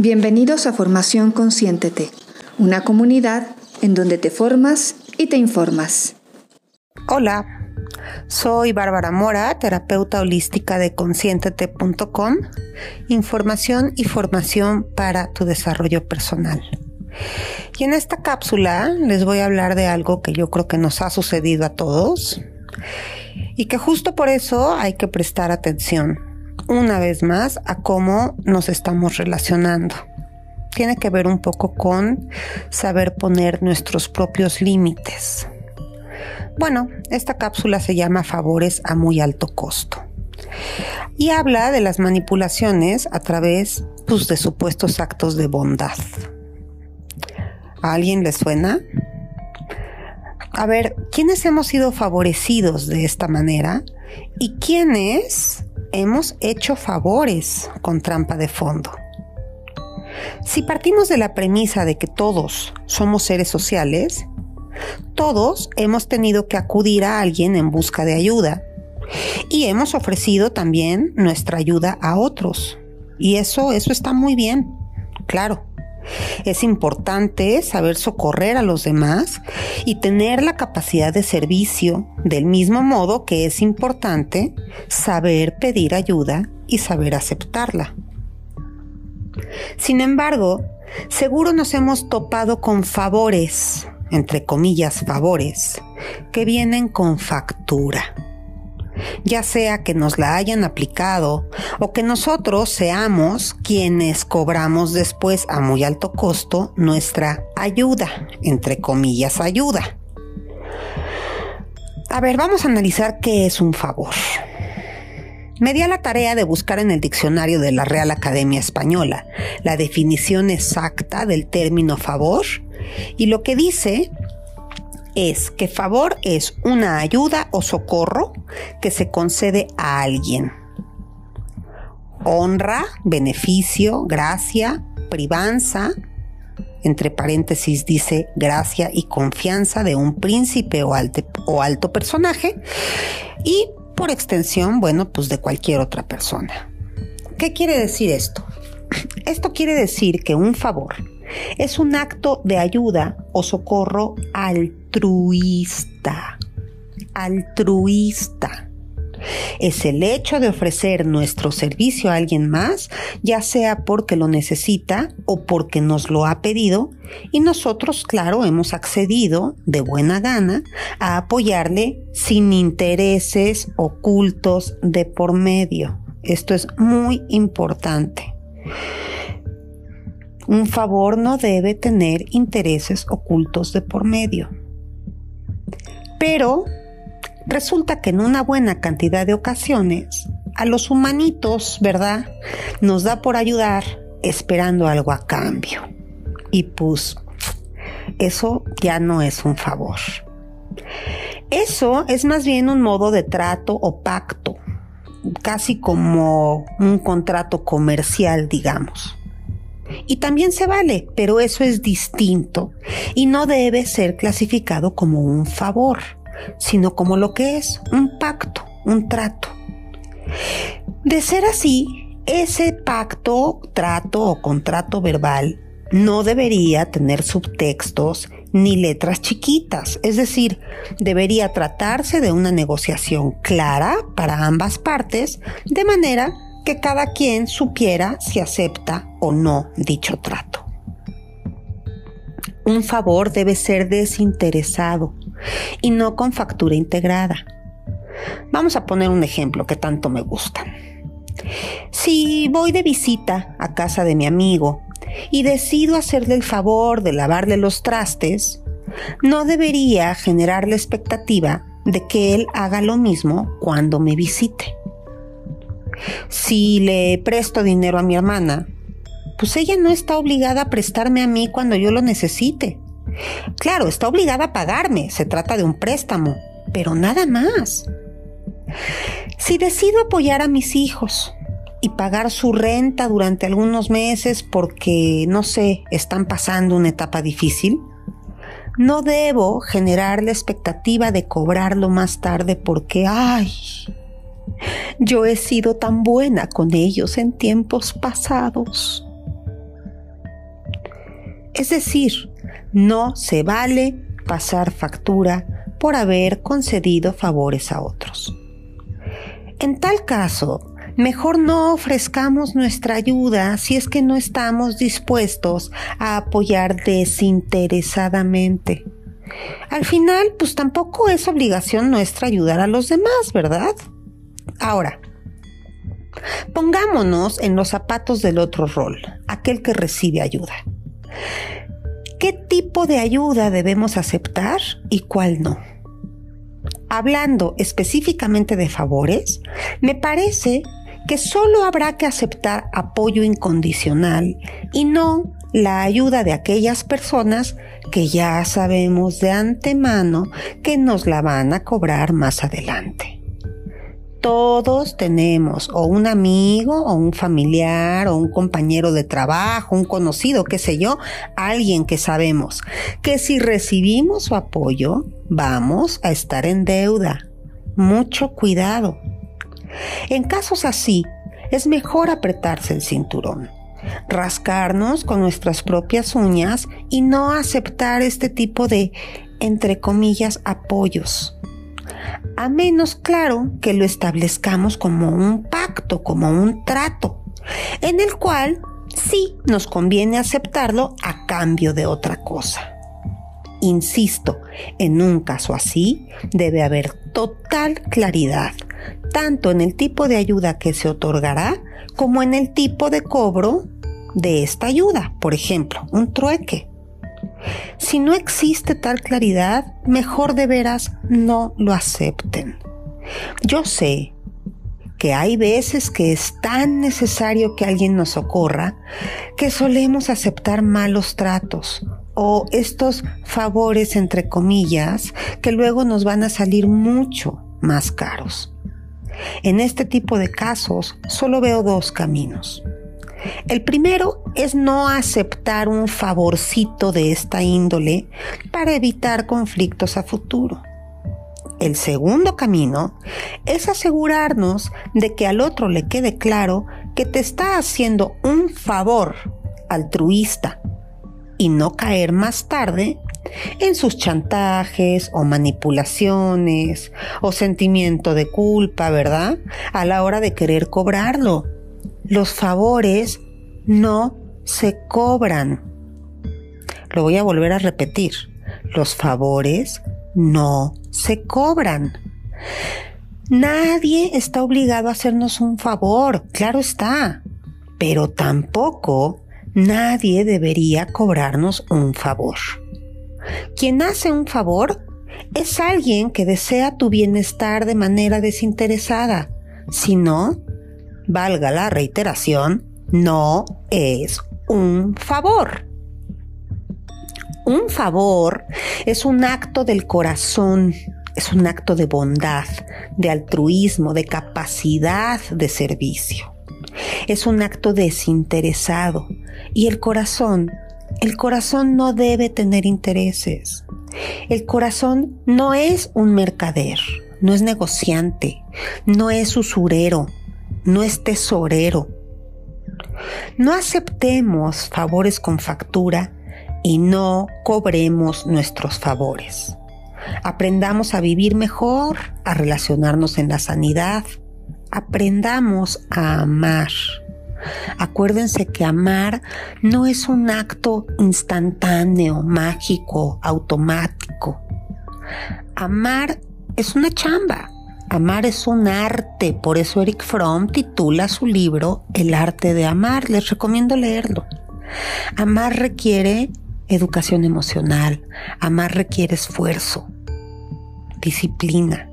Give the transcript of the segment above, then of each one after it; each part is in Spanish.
Bienvenidos a Formación Consciéntete, una comunidad en donde te formas y te informas. Hola, soy Bárbara Mora, terapeuta holística de conscientete.com, información y formación para tu desarrollo personal. Y en esta cápsula les voy a hablar de algo que yo creo que nos ha sucedido a todos y que justo por eso hay que prestar atención una vez más a cómo nos estamos relacionando. Tiene que ver un poco con saber poner nuestros propios límites. Bueno, esta cápsula se llama Favores a muy alto costo y habla de las manipulaciones a través pues, de supuestos actos de bondad. ¿A alguien le suena? A ver, ¿quiénes hemos sido favorecidos de esta manera y quiénes hemos hecho favores con trampa de fondo. Si partimos de la premisa de que todos somos seres sociales, todos hemos tenido que acudir a alguien en busca de ayuda y hemos ofrecido también nuestra ayuda a otros. Y eso, eso está muy bien, claro. Es importante saber socorrer a los demás y tener la capacidad de servicio, del mismo modo que es importante saber pedir ayuda y saber aceptarla. Sin embargo, seguro nos hemos topado con favores, entre comillas favores, que vienen con factura ya sea que nos la hayan aplicado o que nosotros seamos quienes cobramos después a muy alto costo nuestra ayuda, entre comillas ayuda. A ver, vamos a analizar qué es un favor. Me di a la tarea de buscar en el diccionario de la Real Academia Española la definición exacta del término favor y lo que dice es que favor es una ayuda o socorro que se concede a alguien. Honra, beneficio, gracia, privanza, entre paréntesis dice gracia y confianza de un príncipe o, alto personaje y por extensión, bueno, pues de cualquier otra persona. ¿Qué quiere decir esto? Esto quiere decir que un favor es un acto de ayuda o socorro altruista. Altruista. Es el hecho de ofrecer nuestro servicio a alguien más, ya sea porque lo necesita o porque nos lo ha pedido, y nosotros, claro, hemos accedido de buena gana a apoyarle sin intereses ocultos de por medio. Esto es muy importante. Un favor no debe tener intereses ocultos de por medio. Pero resulta que en una buena cantidad de ocasiones a los humanitos, ¿verdad? Nos da por ayudar esperando algo a cambio. Y pues eso ya no es un favor. Eso es más bien un modo de trato o pacto, casi como un contrato comercial, digamos. Y también se vale, pero eso es distinto y no debe ser clasificado como un favor, sino como lo que es, un pacto, un trato. De ser así, ese pacto, trato o contrato verbal no debería tener subtextos ni letras chiquitas, es decir, debería tratarse de una negociación clara para ambas partes, de manera que cada quien supiera si acepta o no dicho trato. Un favor debe ser desinteresado y no con factura integrada. Vamos a poner un ejemplo que tanto me gusta. Si voy de visita a casa de mi amigo y decido hacerle el favor de lavarle los trastes, no debería generar la expectativa de que él haga lo mismo cuando me visite. Si le presto dinero a mi hermana, pues ella no está obligada a prestarme a mí cuando yo lo necesite. Claro, está obligada a pagarme, se trata de un préstamo, pero nada más. Si decido apoyar a mis hijos y pagar su renta durante algunos meses porque, no sé, están pasando una etapa difícil, no debo generar la expectativa de cobrarlo más tarde porque, ay, yo he sido tan buena con ellos en tiempos pasados. Es decir, no se vale pasar factura por haber concedido favores a otros. En tal caso, mejor no ofrezcamos nuestra ayuda si es que no estamos dispuestos a apoyar desinteresadamente. Al final, pues tampoco es obligación nuestra ayudar a los demás, ¿verdad? Ahora, pongámonos en los zapatos del otro rol, aquel que recibe ayuda. ¿Qué tipo de ayuda debemos aceptar y cuál no? Hablando específicamente de favores, me parece que solo habrá que aceptar apoyo incondicional y no la ayuda de aquellas personas que ya sabemos de antemano que nos la van a cobrar más adelante. Todos tenemos o un amigo o un familiar o un compañero de trabajo, un conocido, qué sé yo, alguien que sabemos que si recibimos su apoyo vamos a estar en deuda. Mucho cuidado. En casos así, es mejor apretarse el cinturón, rascarnos con nuestras propias uñas y no aceptar este tipo de, entre comillas, apoyos a menos claro que lo establezcamos como un pacto, como un trato, en el cual sí nos conviene aceptarlo a cambio de otra cosa. Insisto, en un caso así debe haber total claridad, tanto en el tipo de ayuda que se otorgará como en el tipo de cobro de esta ayuda, por ejemplo, un trueque. Si no existe tal claridad, mejor de veras no lo acepten. Yo sé que hay veces que es tan necesario que alguien nos socorra que solemos aceptar malos tratos o estos favores entre comillas que luego nos van a salir mucho más caros. En este tipo de casos solo veo dos caminos. El primero es no aceptar un favorcito de esta índole para evitar conflictos a futuro. El segundo camino es asegurarnos de que al otro le quede claro que te está haciendo un favor altruista y no caer más tarde en sus chantajes o manipulaciones o sentimiento de culpa, ¿verdad? A la hora de querer cobrarlo los favores no se cobran. Lo voy a volver a repetir. Los favores no se cobran. Nadie está obligado a hacernos un favor, claro está, pero tampoco nadie debería cobrarnos un favor. Quien hace un favor es alguien que desea tu bienestar de manera desinteresada. Si no, valga la reiteración, no es un favor. Un favor es un acto del corazón, es un acto de bondad, de altruismo, de capacidad de servicio. Es un acto desinteresado y el corazón, el corazón no debe tener intereses. El corazón no es un mercader, no es negociante, no es usurero, no es tesorero. No aceptemos favores con factura y no cobremos nuestros favores. Aprendamos a vivir mejor, a relacionarnos en la sanidad. Aprendamos a amar. Acuérdense que amar no es un acto instantáneo, mágico, automático. Amar es una chamba. Amar es un arte, por eso Eric Fromm titula su libro El arte de amar. Les recomiendo leerlo. Amar requiere educación emocional, amar requiere esfuerzo, disciplina,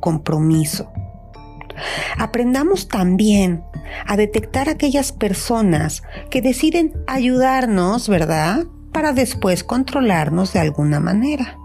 compromiso. Aprendamos también a detectar aquellas personas que deciden ayudarnos, ¿verdad? Para después controlarnos de alguna manera.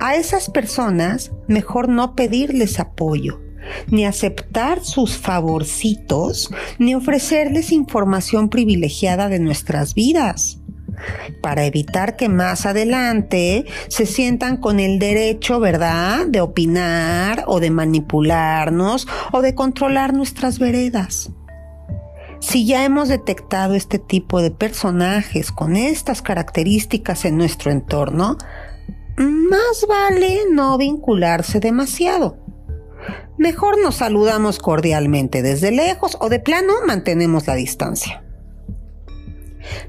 A esas personas mejor no pedirles apoyo, ni aceptar sus favorcitos, ni ofrecerles información privilegiada de nuestras vidas, para evitar que más adelante se sientan con el derecho, ¿verdad?, de opinar o de manipularnos o de controlar nuestras veredas. Si ya hemos detectado este tipo de personajes con estas características en nuestro entorno, más vale no vincularse demasiado. Mejor nos saludamos cordialmente desde lejos o de plano mantenemos la distancia.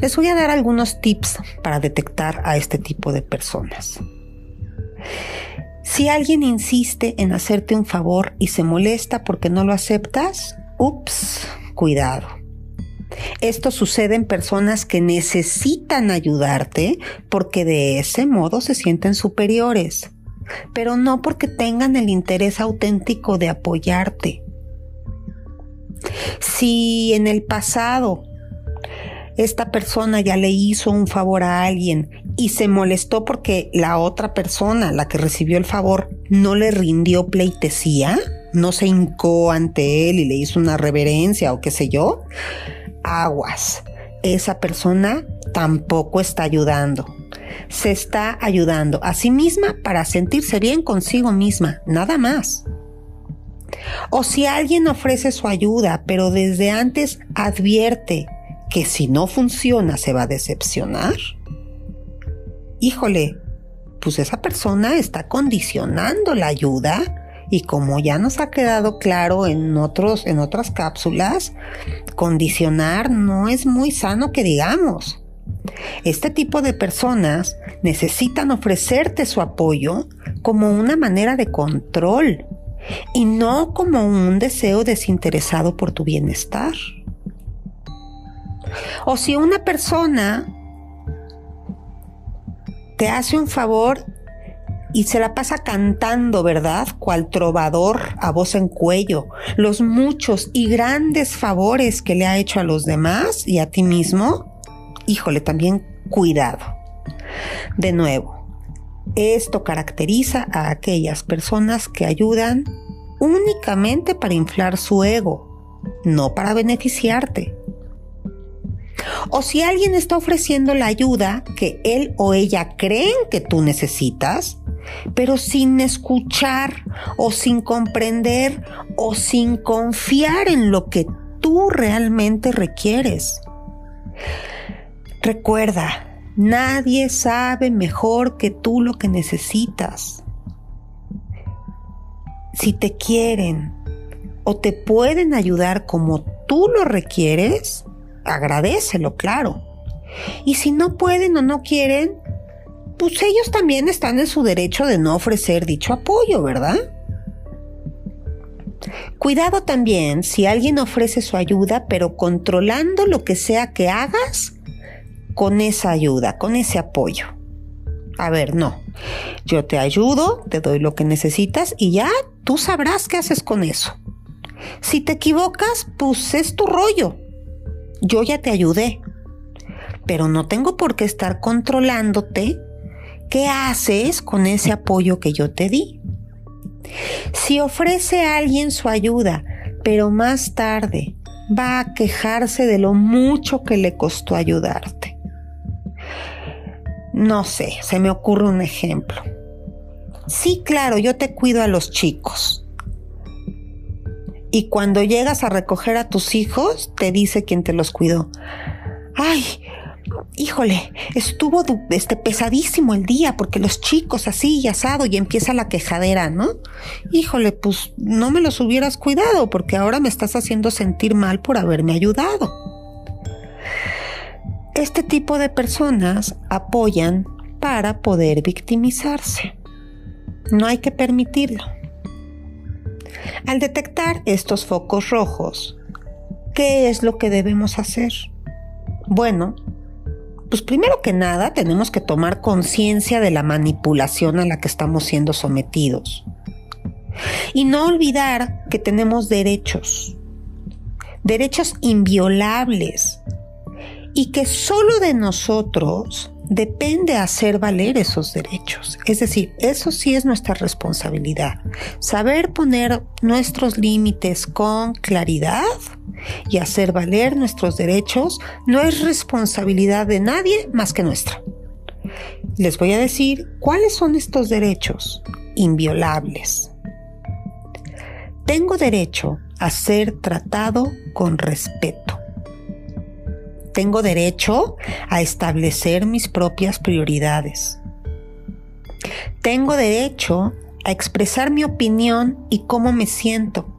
Les voy a dar algunos tips para detectar a este tipo de personas. Si alguien insiste en hacerte un favor y se molesta porque no lo aceptas, ups, cuidado. Esto sucede en personas que necesitan ayudarte porque de ese modo se sienten superiores, pero no porque tengan el interés auténtico de apoyarte. Si en el pasado esta persona ya le hizo un favor a alguien y se molestó porque la otra persona, la que recibió el favor, no le rindió pleitesía, no se hincó ante él y le hizo una reverencia o qué sé yo, aguas. Esa persona tampoco está ayudando. Se está ayudando a sí misma para sentirse bien consigo misma, nada más. O si alguien ofrece su ayuda, pero desde antes advierte que si no funciona se va a decepcionar, híjole, pues esa persona está condicionando la ayuda y como ya nos ha quedado claro en otros en otras cápsulas, condicionar no es muy sano que digamos. Este tipo de personas necesitan ofrecerte su apoyo como una manera de control y no como un deseo desinteresado por tu bienestar. O si una persona te hace un favor y se la pasa cantando, ¿verdad? Cual trovador a voz en cuello, los muchos y grandes favores que le ha hecho a los demás y a ti mismo, híjole, también cuidado. De nuevo, esto caracteriza a aquellas personas que ayudan únicamente para inflar su ego, no para beneficiarte. O si alguien está ofreciendo la ayuda que él o ella creen que tú necesitas, pero sin escuchar o sin comprender o sin confiar en lo que tú realmente requieres. Recuerda, nadie sabe mejor que tú lo que necesitas. Si te quieren o te pueden ayudar como tú lo requieres, agradecelo, claro. Y si no pueden o no quieren, pues ellos también están en su derecho de no ofrecer dicho apoyo, ¿verdad? Cuidado también si alguien ofrece su ayuda, pero controlando lo que sea que hagas con esa ayuda, con ese apoyo. A ver, no. Yo te ayudo, te doy lo que necesitas y ya tú sabrás qué haces con eso. Si te equivocas, pues es tu rollo yo ya te ayudé, pero no tengo por qué estar controlándote qué haces con ese apoyo que yo te di. Si ofrece a alguien su ayuda, pero más tarde va a quejarse de lo mucho que le costó ayudarte. No sé, se me ocurre un ejemplo. Sí, claro, yo te cuido a los chicos, y cuando llegas a recoger a tus hijos, te dice quien te los cuidó. Ay, híjole, estuvo este, pesadísimo el día porque los chicos así y asado y empieza la quejadera, ¿no? Híjole, pues no me los hubieras cuidado porque ahora me estás haciendo sentir mal por haberme ayudado. Este tipo de personas apoyan para poder victimizarse. No hay que permitirlo. Al detectar estos focos rojos, ¿qué es lo que debemos hacer? Bueno, pues primero que nada tenemos que tomar conciencia de la manipulación a la que estamos siendo sometidos. Y no olvidar que tenemos derechos, derechos inviolables, y que solo de nosotros depende hacer valer esos derechos. Es decir, eso sí es nuestra responsabilidad. Saber poner nuestros límites con claridad y hacer valer nuestros derechos no es responsabilidad de nadie más que nuestra. Les voy a decir cuáles son estos derechos inviolables. Tengo derecho a ser tratado con respeto. Tengo derecho a establecer mis propias prioridades. Tengo derecho a expresar mi opinión y cómo me siento.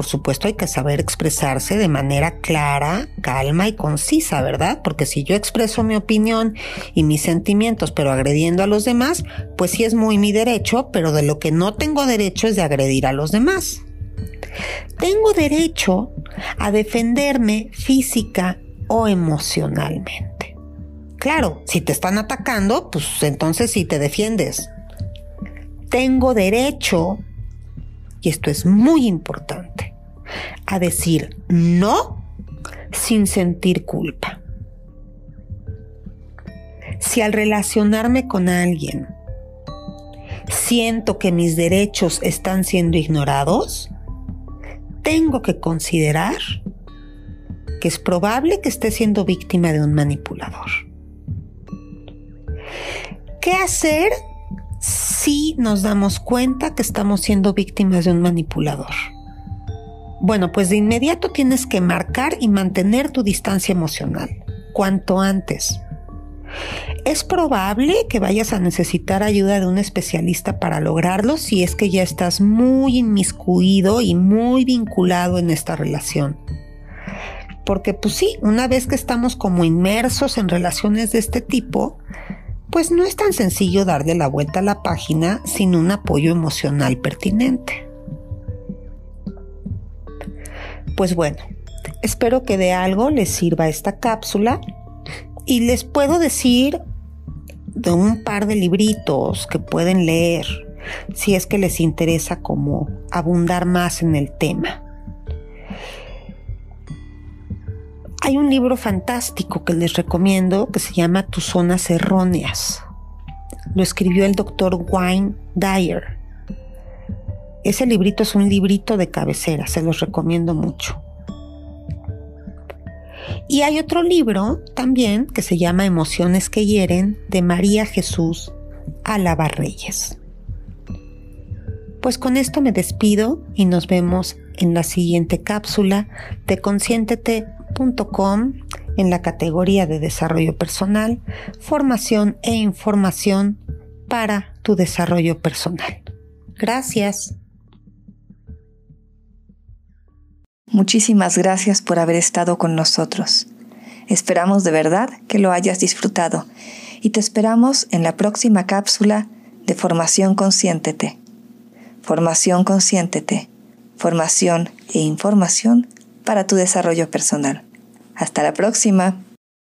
Por supuesto hay que saber expresarse de manera clara, calma y concisa, ¿verdad? Porque si yo expreso mi opinión y mis sentimientos pero agrediendo a los demás, pues sí es muy mi derecho, pero de lo que no tengo derecho es de agredir a los demás. Tengo derecho a defenderme física o emocionalmente. Claro, si te están atacando, pues entonces sí te defiendes. Tengo derecho, y esto es muy importante, a decir no sin sentir culpa. Si al relacionarme con alguien siento que mis derechos están siendo ignorados, tengo que considerar que es probable que esté siendo víctima de un manipulador. ¿Qué hacer si nos damos cuenta que estamos siendo víctimas de un manipulador? Bueno, pues de inmediato tienes que marcar y mantener tu distancia emocional, cuanto antes. Es probable que vayas a necesitar ayuda de un especialista para lograrlo si es que ya estás muy inmiscuido y muy vinculado en esta relación. Porque pues sí, una vez que estamos como inmersos en relaciones de este tipo, pues no es tan sencillo darle la vuelta a la página sin un apoyo emocional pertinente. Pues bueno, espero que de algo les sirva esta cápsula y les puedo decir de un par de libritos que pueden leer si es que les interesa como abundar más en el tema. Hay un libro fantástico que les recomiendo que se llama Tus zonas erróneas. Lo escribió el doctor Wayne Dyer. Ese librito es un librito de cabecera, se los recomiendo mucho. Y hay otro libro también que se llama Emociones que hieren de María Jesús Álava Reyes. Pues con esto me despido y nos vemos en la siguiente cápsula de conscientete.com en la categoría de desarrollo personal, formación e información para tu desarrollo personal. Gracias. Muchísimas gracias por haber estado con nosotros. Esperamos de verdad que lo hayas disfrutado y te esperamos en la próxima cápsula de Formación Consciéntete. Formación Consciéntete. Formación e información para tu desarrollo personal. Hasta la próxima.